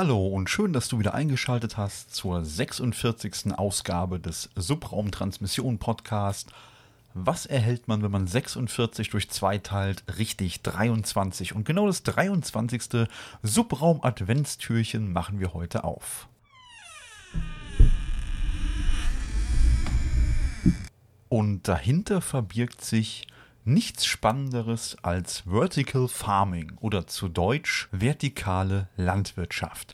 Hallo und schön, dass du wieder eingeschaltet hast zur 46. Ausgabe des Subraumtransmission Podcast. Was erhält man, wenn man 46 durch 2 teilt? Richtig, 23. Und genau das 23. Subraum-Adventstürchen machen wir heute auf. Und dahinter verbirgt sich nichts Spannenderes als Vertical Farming oder zu Deutsch vertikale Landwirtschaft.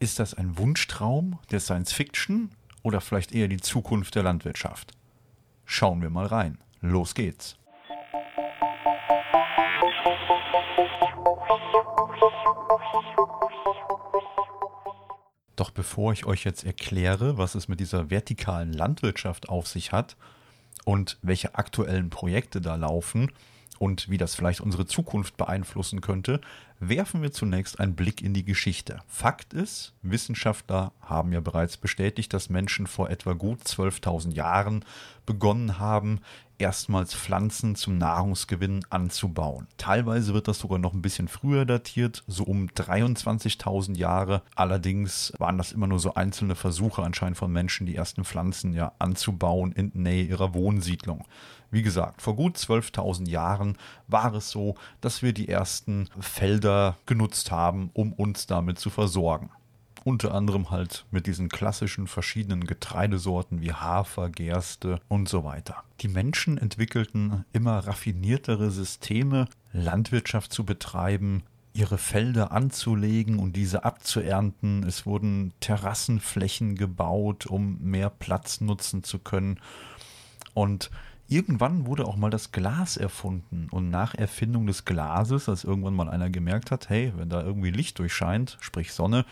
Ist das ein Wunschtraum der Science Fiction oder vielleicht eher die Zukunft der Landwirtschaft? Schauen wir mal rein. Los geht's. Doch bevor ich euch jetzt erkläre, was es mit dieser vertikalen Landwirtschaft auf sich hat, und welche aktuellen Projekte da laufen und wie das vielleicht unsere Zukunft beeinflussen könnte, werfen wir zunächst einen Blick in die Geschichte. Fakt ist, Wissenschaftler haben ja bereits bestätigt, dass Menschen vor etwa gut 12.000 Jahren begonnen haben, erstmals Pflanzen zum Nahrungsgewinn anzubauen. Teilweise wird das sogar noch ein bisschen früher datiert, so um 23.000 Jahre. Allerdings waren das immer nur so einzelne Versuche anscheinend von Menschen, die ersten Pflanzen ja anzubauen in Nähe ihrer Wohnsiedlung. Wie gesagt, vor gut 12.000 Jahren war es so, dass wir die ersten Felder genutzt haben, um uns damit zu versorgen. Unter anderem halt mit diesen klassischen verschiedenen Getreidesorten wie Hafer, Gerste und so weiter. Die Menschen entwickelten immer raffiniertere Systeme, Landwirtschaft zu betreiben, ihre Felder anzulegen und diese abzuernten. Es wurden Terrassenflächen gebaut, um mehr Platz nutzen zu können. Und Irgendwann wurde auch mal das Glas erfunden und nach Erfindung des Glases, als irgendwann mal einer gemerkt hat, hey, wenn da irgendwie Licht durchscheint, sprich Sonne,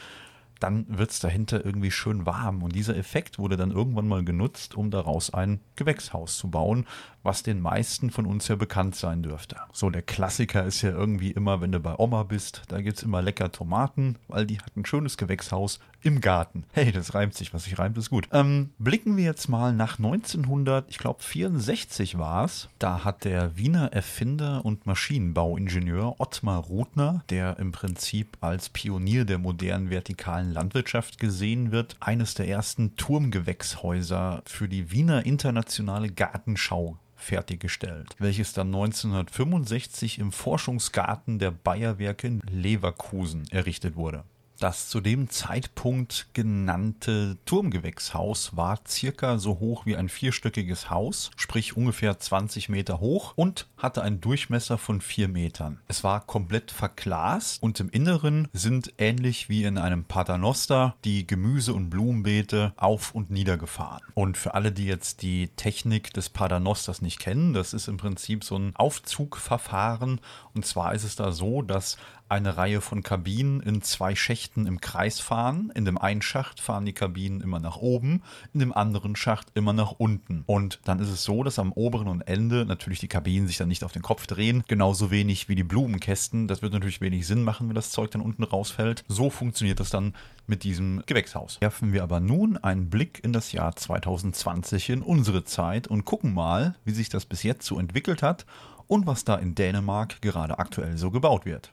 dann wird es dahinter irgendwie schön warm. Und dieser Effekt wurde dann irgendwann mal genutzt, um daraus ein Gewächshaus zu bauen, was den meisten von uns ja bekannt sein dürfte. So, der Klassiker ist ja irgendwie immer, wenn du bei Oma bist, da gibt es immer lecker Tomaten, weil die hat ein schönes Gewächshaus im Garten. Hey, das reimt sich, was sich reimt, ist gut. Ähm, blicken wir jetzt mal nach 1900, ich glaube 64 war es. Da hat der Wiener Erfinder und Maschinenbauingenieur Ottmar Rudner, der im Prinzip als Pionier der modernen vertikalen Landwirtschaft gesehen wird, eines der ersten Turmgewächshäuser für die Wiener Internationale Gartenschau fertiggestellt, welches dann 1965 im Forschungsgarten der Bayerwerke in Leverkusen errichtet wurde. Das zu dem Zeitpunkt genannte Turmgewächshaus war circa so hoch wie ein vierstöckiges Haus, sprich ungefähr 20 Meter hoch und hatte einen Durchmesser von vier Metern. Es war komplett verglast und im Inneren sind ähnlich wie in einem Paternoster die Gemüse- und Blumenbeete auf und nieder gefahren. Und für alle, die jetzt die Technik des Paternosters nicht kennen, das ist im Prinzip so ein Aufzugverfahren. Und zwar ist es da so, dass eine Reihe von Kabinen in zwei Schächten im Kreis fahren. In dem einen Schacht fahren die Kabinen immer nach oben, in dem anderen Schacht immer nach unten. Und dann ist es so, dass am oberen und Ende natürlich die Kabinen sich dann nicht auf den Kopf drehen, genauso wenig wie die Blumenkästen. Das wird natürlich wenig Sinn machen, wenn das Zeug dann unten rausfällt. So funktioniert das dann mit diesem Gewächshaus. Werfen wir aber nun einen Blick in das Jahr 2020 in unsere Zeit und gucken mal, wie sich das bis jetzt so entwickelt hat und was da in Dänemark gerade aktuell so gebaut wird.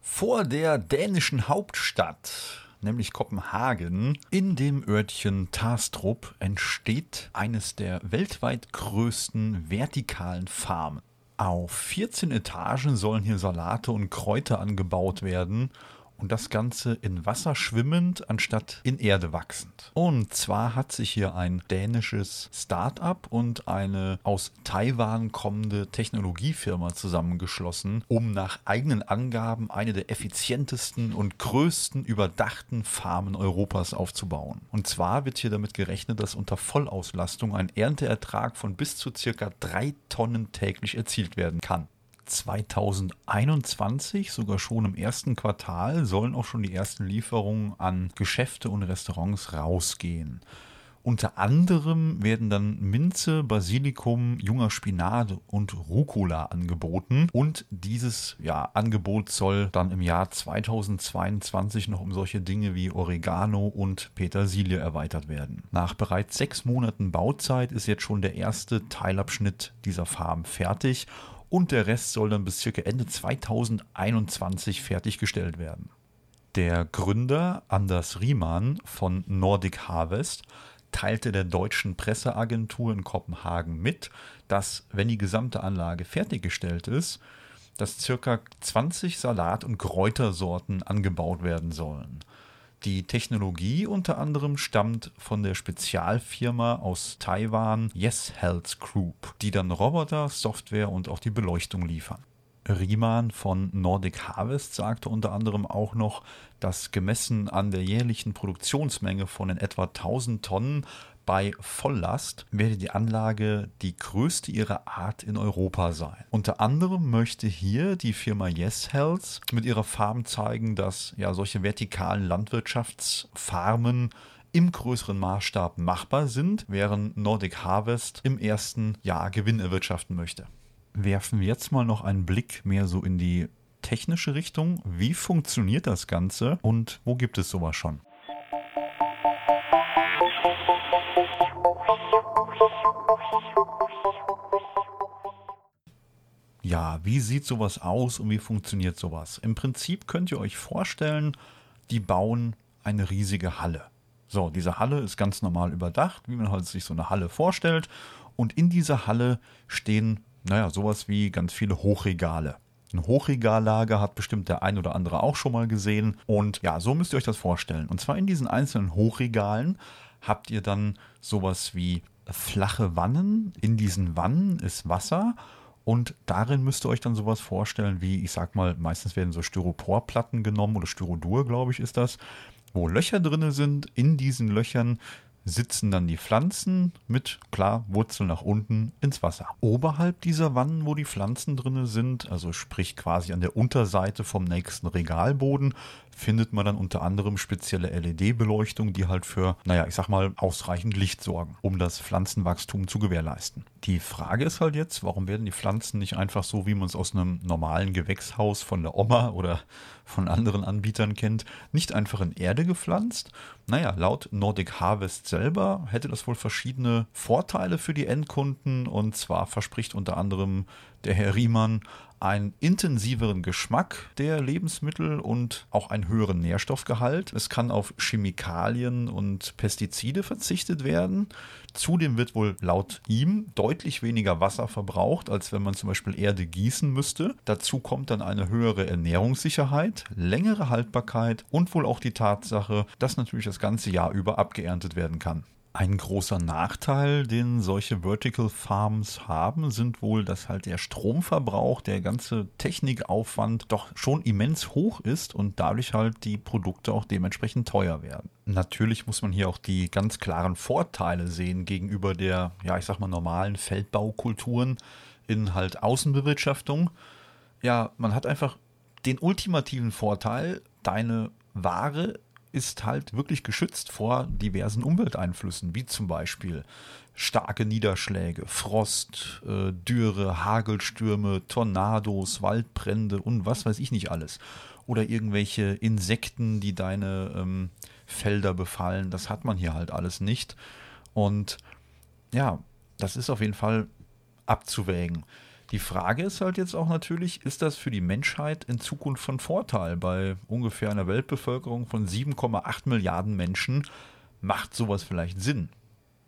Vor der dänischen Hauptstadt, nämlich Kopenhagen, in dem Örtchen Tastrup entsteht eines der weltweit größten vertikalen Farmen. Auf 14 Etagen sollen hier Salate und Kräuter angebaut werden und das Ganze in Wasser schwimmend anstatt in Erde wachsend. Und zwar hat sich hier ein dänisches Start-up und eine aus Taiwan kommende Technologiefirma zusammengeschlossen, um nach eigenen Angaben eine der effizientesten und größten überdachten Farmen Europas aufzubauen. Und zwar wird hier damit gerechnet, dass unter Vollauslastung ein Ernteertrag von bis zu circa drei Tonnen täglich erzielt werden kann. 2021, sogar schon im ersten Quartal, sollen auch schon die ersten Lieferungen an Geschäfte und Restaurants rausgehen. Unter anderem werden dann Minze, Basilikum, junger Spinat und Rucola angeboten. Und dieses ja, Angebot soll dann im Jahr 2022 noch um solche Dinge wie Oregano und Petersilie erweitert werden. Nach bereits sechs Monaten Bauzeit ist jetzt schon der erste Teilabschnitt dieser Farm fertig und der Rest soll dann bis circa Ende 2021 fertiggestellt werden. Der Gründer Anders Riemann von Nordic Harvest teilte der deutschen Presseagentur in Kopenhagen mit, dass, wenn die gesamte Anlage fertiggestellt ist, dass circa 20 Salat- und Kräutersorten angebaut werden sollen. Die Technologie unter anderem stammt von der Spezialfirma aus Taiwan Yes Health Group, die dann Roboter, Software und auch die Beleuchtung liefern. Riemann von Nordic Harvest sagte unter anderem auch noch, dass gemessen an der jährlichen Produktionsmenge von in etwa 1000 Tonnen bei Volllast werde die Anlage die größte ihrer Art in Europa sein. Unter anderem möchte hier die Firma Yes Health mit ihrer Farm zeigen, dass ja solche vertikalen Landwirtschaftsfarmen im größeren Maßstab machbar sind, während Nordic Harvest im ersten Jahr Gewinn erwirtschaften möchte werfen wir jetzt mal noch einen Blick mehr so in die technische Richtung. Wie funktioniert das Ganze und wo gibt es sowas schon? Ja, wie sieht sowas aus und wie funktioniert sowas? Im Prinzip könnt ihr euch vorstellen, die bauen eine riesige Halle. So, diese Halle ist ganz normal überdacht, wie man halt sich so eine Halle vorstellt. Und in dieser Halle stehen naja, sowas wie ganz viele Hochregale. Ein Hochregallager hat bestimmt der ein oder andere auch schon mal gesehen. Und ja, so müsst ihr euch das vorstellen. Und zwar in diesen einzelnen Hochregalen habt ihr dann sowas wie flache Wannen. In diesen Wannen ist Wasser. Und darin müsst ihr euch dann sowas vorstellen wie, ich sag mal, meistens werden so Styroporplatten genommen oder Styrodur, glaube ich, ist das, wo Löcher drin sind. In diesen Löchern sitzen dann die Pflanzen mit, klar, Wurzel nach unten ins Wasser. Oberhalb dieser Wannen, wo die Pflanzen drin sind, also sprich quasi an der Unterseite vom nächsten Regalboden, findet man dann unter anderem spezielle LED-Beleuchtung, die halt für, naja, ich sag mal, ausreichend Licht sorgen, um das Pflanzenwachstum zu gewährleisten. Die Frage ist halt jetzt, warum werden die Pflanzen nicht einfach so, wie man es aus einem normalen Gewächshaus von der Oma oder von anderen Anbietern kennt, nicht einfach in Erde gepflanzt? Naja, laut Nordic Harvest selber hätte das wohl verschiedene Vorteile für die Endkunden und zwar verspricht unter anderem der Herr Riemann einen intensiveren Geschmack der Lebensmittel und auch einen höheren Nährstoffgehalt. Es kann auf Chemikalien und Pestizide verzichtet werden. Zudem wird wohl laut ihm deutlich weniger Wasser verbraucht, als wenn man zum Beispiel Erde gießen müsste. Dazu kommt dann eine höhere Ernährungssicherheit, längere Haltbarkeit und wohl auch die Tatsache, dass natürlich das ganze Jahr über abgeerntet werden kann. Ein großer Nachteil, den solche Vertical Farms haben, sind wohl, dass halt der Stromverbrauch, der ganze Technikaufwand doch schon immens hoch ist und dadurch halt die Produkte auch dementsprechend teuer werden. Natürlich muss man hier auch die ganz klaren Vorteile sehen gegenüber der, ja, ich sag mal, normalen Feldbaukulturen in halt Außenbewirtschaftung. Ja, man hat einfach den ultimativen Vorteil, deine Ware ist halt wirklich geschützt vor diversen Umwelteinflüssen, wie zum Beispiel starke Niederschläge, Frost, äh, Dürre, Hagelstürme, Tornados, Waldbrände und was weiß ich nicht alles. Oder irgendwelche Insekten, die deine ähm, Felder befallen. Das hat man hier halt alles nicht. Und ja, das ist auf jeden Fall abzuwägen. Die Frage ist halt jetzt auch natürlich, ist das für die Menschheit in Zukunft von Vorteil? Bei ungefähr einer Weltbevölkerung von 7,8 Milliarden Menschen macht sowas vielleicht Sinn.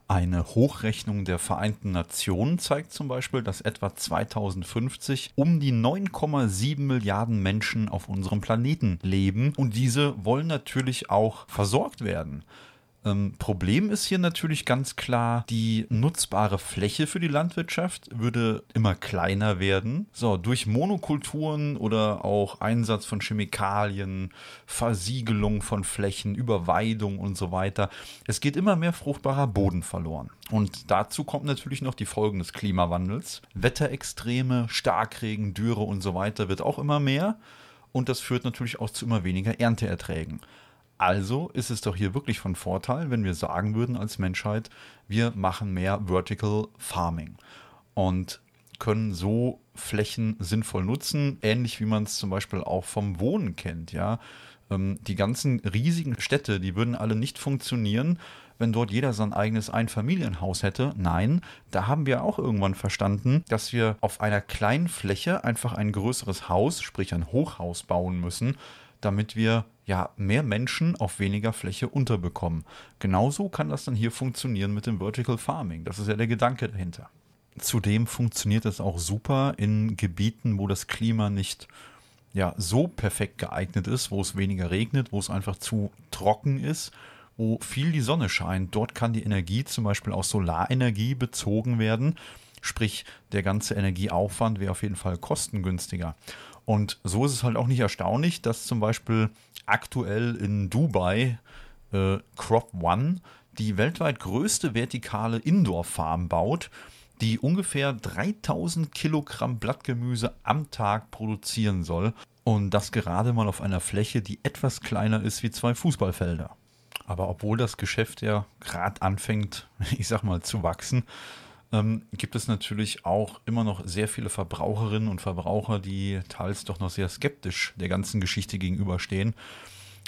Eine Hochrechnung der Vereinten Nationen zeigt zum Beispiel, dass etwa 2050 um die 9,7 Milliarden Menschen auf unserem Planeten leben und diese wollen natürlich auch versorgt werden. Ähm, Problem ist hier natürlich ganz klar, die nutzbare Fläche für die Landwirtschaft würde immer kleiner werden. So, durch Monokulturen oder auch Einsatz von Chemikalien, Versiegelung von Flächen, Überweidung und so weiter. Es geht immer mehr fruchtbarer Boden verloren. Und dazu kommt natürlich noch die Folgen des Klimawandels. Wetterextreme, Starkregen, Dürre und so weiter wird auch immer mehr. Und das führt natürlich auch zu immer weniger Ernteerträgen. Also ist es doch hier wirklich von Vorteil, wenn wir sagen würden als Menschheit, wir machen mehr Vertical Farming und können so Flächen sinnvoll nutzen, ähnlich wie man es zum Beispiel auch vom Wohnen kennt. Ja, ähm, die ganzen riesigen Städte, die würden alle nicht funktionieren, wenn dort jeder sein eigenes Einfamilienhaus hätte. Nein, da haben wir auch irgendwann verstanden, dass wir auf einer kleinen Fläche einfach ein größeres Haus, sprich ein Hochhaus bauen müssen, damit wir ja mehr Menschen auf weniger Fläche unterbekommen. Genauso kann das dann hier funktionieren mit dem Vertical Farming. Das ist ja der Gedanke dahinter. Zudem funktioniert es auch super in Gebieten, wo das Klima nicht ja so perfekt geeignet ist, wo es weniger regnet, wo es einfach zu trocken ist wo viel die Sonne scheint. Dort kann die Energie zum Beispiel aus Solarenergie bezogen werden. Sprich, der ganze Energieaufwand wäre auf jeden Fall kostengünstiger. Und so ist es halt auch nicht erstaunlich, dass zum Beispiel aktuell in Dubai äh, Crop One die weltweit größte vertikale Indoor-Farm baut, die ungefähr 3000 Kilogramm Blattgemüse am Tag produzieren soll. Und das gerade mal auf einer Fläche, die etwas kleiner ist wie zwei Fußballfelder. Aber obwohl das Geschäft ja gerade anfängt, ich sag mal, zu wachsen, ähm, gibt es natürlich auch immer noch sehr viele Verbraucherinnen und Verbraucher, die teils doch noch sehr skeptisch der ganzen Geschichte gegenüberstehen.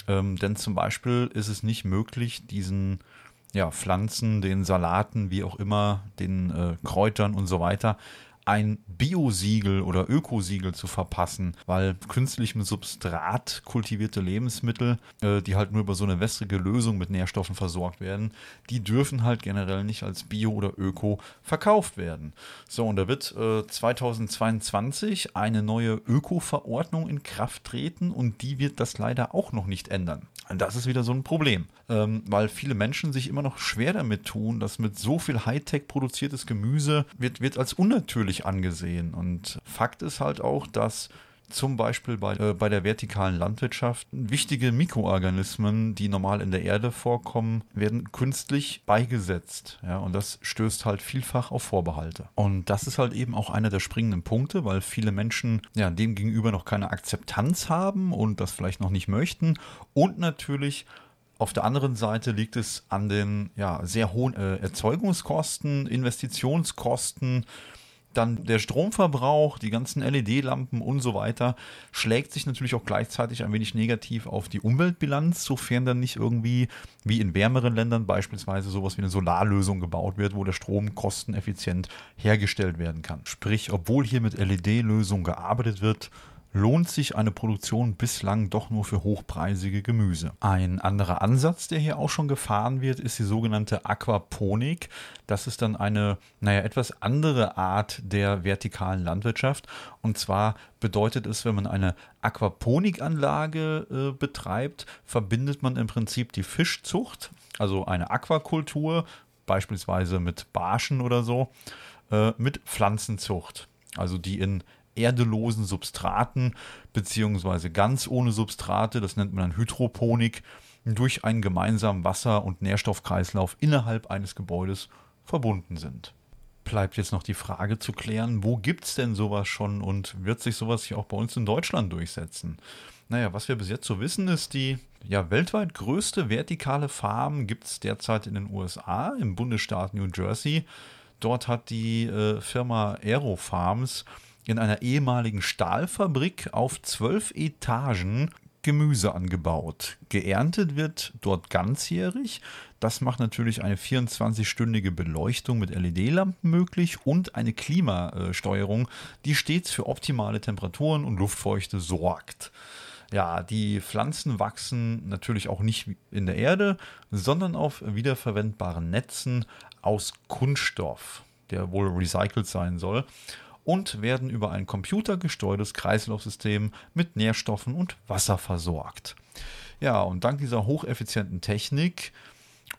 Ähm, denn zum Beispiel ist es nicht möglich, diesen ja, Pflanzen, den Salaten, wie auch immer, den äh, Kräutern und so weiter, ein Biosiegel oder Ökosiegel zu verpassen, weil künstlichem Substrat kultivierte Lebensmittel, äh, die halt nur über so eine wässrige Lösung mit Nährstoffen versorgt werden, die dürfen halt generell nicht als Bio oder Öko verkauft werden. So, und da wird äh, 2022 eine neue Öko-Verordnung in Kraft treten und die wird das leider auch noch nicht ändern. Und das ist wieder so ein Problem, ähm, weil viele Menschen sich immer noch schwer damit tun, dass mit so viel Hightech produziertes Gemüse wird, wird als unnatürlich angesehen. Und Fakt ist halt auch, dass zum Beispiel bei, äh, bei der vertikalen Landwirtschaft wichtige Mikroorganismen, die normal in der Erde vorkommen, werden künstlich beigesetzt. Ja, und das stößt halt vielfach auf Vorbehalte. Und das ist halt eben auch einer der springenden Punkte, weil viele Menschen ja dem gegenüber noch keine Akzeptanz haben und das vielleicht noch nicht möchten. Und natürlich auf der anderen Seite liegt es an den ja, sehr hohen äh, Erzeugungskosten, Investitionskosten, dann der Stromverbrauch, die ganzen LED-Lampen und so weiter, schlägt sich natürlich auch gleichzeitig ein wenig negativ auf die Umweltbilanz, sofern dann nicht irgendwie wie in wärmeren Ländern beispielsweise sowas wie eine Solarlösung gebaut wird, wo der Strom kosteneffizient hergestellt werden kann. Sprich, obwohl hier mit LED-Lösungen gearbeitet wird, lohnt sich eine Produktion bislang doch nur für hochpreisige Gemüse. Ein anderer Ansatz, der hier auch schon gefahren wird, ist die sogenannte Aquaponik. Das ist dann eine, naja, etwas andere Art der vertikalen Landwirtschaft. Und zwar bedeutet es, wenn man eine Aquaponikanlage äh, betreibt, verbindet man im Prinzip die Fischzucht, also eine Aquakultur, beispielsweise mit Barschen oder so, äh, mit Pflanzenzucht. Also die in erdelosen Substraten beziehungsweise ganz ohne Substrate, das nennt man dann Hydroponik, durch einen gemeinsamen Wasser- und Nährstoffkreislauf innerhalb eines Gebäudes verbunden sind. Bleibt jetzt noch die Frage zu klären, wo gibt es denn sowas schon und wird sich sowas hier auch bei uns in Deutschland durchsetzen? Naja, was wir bis jetzt so wissen, ist die ja, weltweit größte vertikale Farm gibt es derzeit in den USA, im Bundesstaat New Jersey. Dort hat die äh, Firma Aerofarms in einer ehemaligen Stahlfabrik auf zwölf Etagen Gemüse angebaut. Geerntet wird dort ganzjährig. Das macht natürlich eine 24-stündige Beleuchtung mit LED-Lampen möglich und eine Klimasteuerung, die stets für optimale Temperaturen und Luftfeuchte sorgt. Ja, die Pflanzen wachsen natürlich auch nicht in der Erde, sondern auf wiederverwendbaren Netzen aus Kunststoff, der wohl recycelt sein soll und werden über ein computergesteuertes Kreislaufsystem mit Nährstoffen und Wasser versorgt. Ja, und dank dieser hocheffizienten Technik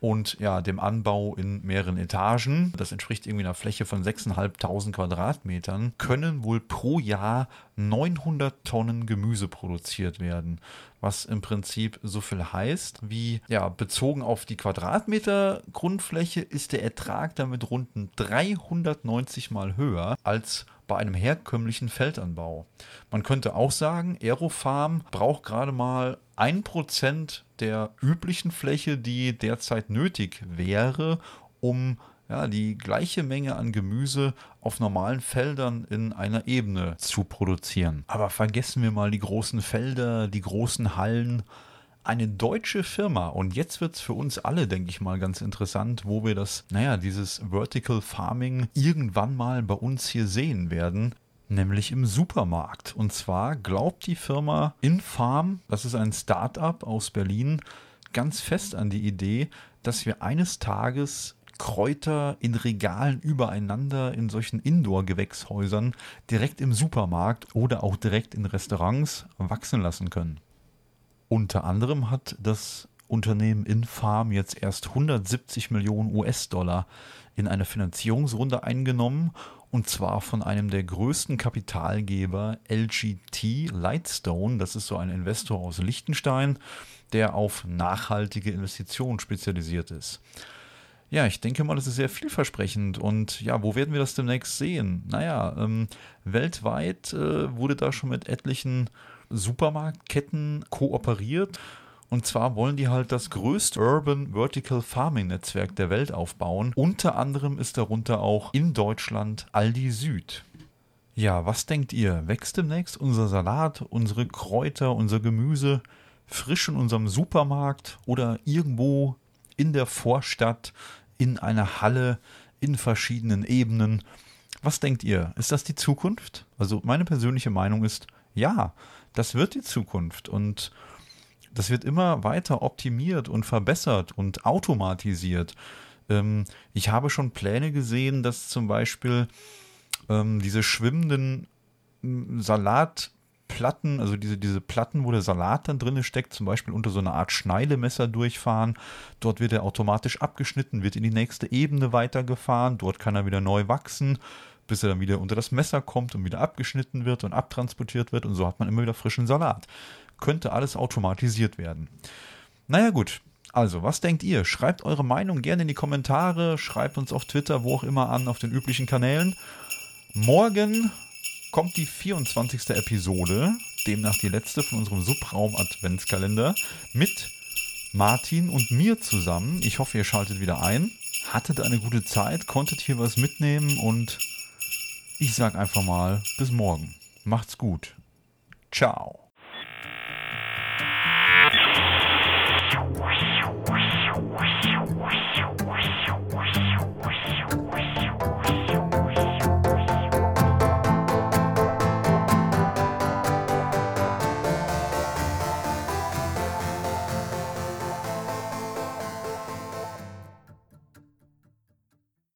und ja, dem Anbau in mehreren Etagen, das entspricht irgendwie einer Fläche von 6.500 Quadratmetern, können wohl pro Jahr 900 Tonnen Gemüse produziert werden, was im Prinzip so viel heißt wie, ja, bezogen auf die Quadratmeter Grundfläche ist der Ertrag damit rund 390 mal höher als bei einem herkömmlichen Feldanbau. Man könnte auch sagen, Aerofarm braucht gerade mal ein Prozent der üblichen Fläche, die derzeit nötig wäre, um ja, die gleiche Menge an Gemüse auf normalen Feldern in einer Ebene zu produzieren. Aber vergessen wir mal die großen Felder, die großen Hallen. Eine deutsche Firma, und jetzt wird es für uns alle, denke ich mal, ganz interessant, wo wir das, naja, dieses Vertical Farming irgendwann mal bei uns hier sehen werden, nämlich im Supermarkt. Und zwar glaubt die Firma Infarm, das ist ein Start-up aus Berlin, ganz fest an die Idee, dass wir eines Tages Kräuter in Regalen übereinander in solchen Indoor-Gewächshäusern direkt im Supermarkt oder auch direkt in Restaurants wachsen lassen können. Unter anderem hat das Unternehmen Infarm jetzt erst 170 Millionen US-Dollar in eine Finanzierungsrunde eingenommen und zwar von einem der größten Kapitalgeber LGT Lightstone. Das ist so ein Investor aus Liechtenstein, der auf nachhaltige Investitionen spezialisiert ist. Ja, ich denke mal, das ist sehr vielversprechend. Und ja, wo werden wir das demnächst sehen? Naja, ähm, weltweit äh, wurde da schon mit etlichen Supermarktketten kooperiert. Und zwar wollen die halt das größte Urban Vertical Farming Netzwerk der Welt aufbauen. Unter anderem ist darunter auch in Deutschland Aldi Süd. Ja, was denkt ihr? Wächst demnächst unser Salat, unsere Kräuter, unser Gemüse frisch in unserem Supermarkt oder irgendwo in der Vorstadt, in einer Halle, in verschiedenen Ebenen. Was denkt ihr? Ist das die Zukunft? Also meine persönliche Meinung ist, ja, das wird die Zukunft und das wird immer weiter optimiert und verbessert und automatisiert. Ähm, ich habe schon Pläne gesehen, dass zum Beispiel ähm, diese schwimmenden Salat Platten, also diese, diese Platten, wo der Salat dann drin steckt, zum Beispiel unter so einer Art Schneidemesser durchfahren. Dort wird er automatisch abgeschnitten, wird in die nächste Ebene weitergefahren. Dort kann er wieder neu wachsen, bis er dann wieder unter das Messer kommt und wieder abgeschnitten wird und abtransportiert wird. Und so hat man immer wieder frischen Salat. Könnte alles automatisiert werden. Naja, gut. Also, was denkt ihr? Schreibt eure Meinung gerne in die Kommentare, schreibt uns auf Twitter, wo auch immer an, auf den üblichen Kanälen. Morgen kommt die 24. Episode, demnach die letzte von unserem Subraum-Adventskalender, mit Martin und mir zusammen. Ich hoffe, ihr schaltet wieder ein. Hattet eine gute Zeit, konntet hier was mitnehmen und ich sag einfach mal bis morgen. Macht's gut. Ciao.